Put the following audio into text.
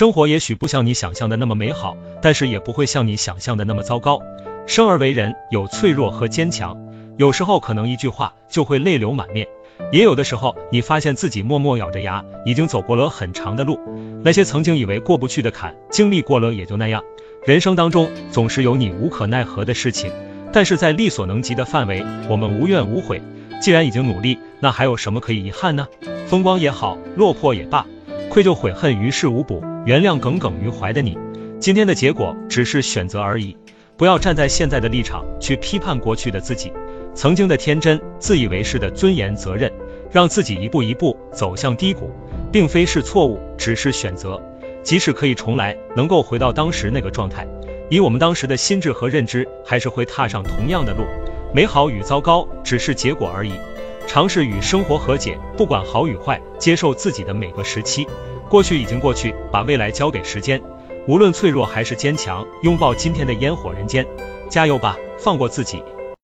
生活也许不像你想象的那么美好，但是也不会像你想象的那么糟糕。生而为人，有脆弱和坚强，有时候可能一句话就会泪流满面，也有的时候你发现自己默默咬着牙，已经走过了很长的路。那些曾经以为过不去的坎，经历过了也就那样。人生当中总是有你无可奈何的事情，但是在力所能及的范围，我们无怨无悔。既然已经努力，那还有什么可以遗憾呢？风光也好，落魄也罢，愧疚悔恨于事无补，原谅耿耿于怀的你。今天的结果只是选择而已，不要站在现在的立场去批判过去的自己，曾经的天真、自以为是的尊严、责任，让自己一步一步走向低谷，并非是错误，只是选择。即使可以重来，能够回到当时那个状态，以我们当时的心智和认知，还是会踏上同样的路。美好与糟糕只是结果而已，尝试与生活和解，不管好与坏，接受自己的每个时期。过去已经过去，把未来交给时间。无论脆弱还是坚强，拥抱今天的烟火人间。加油吧，放过自己。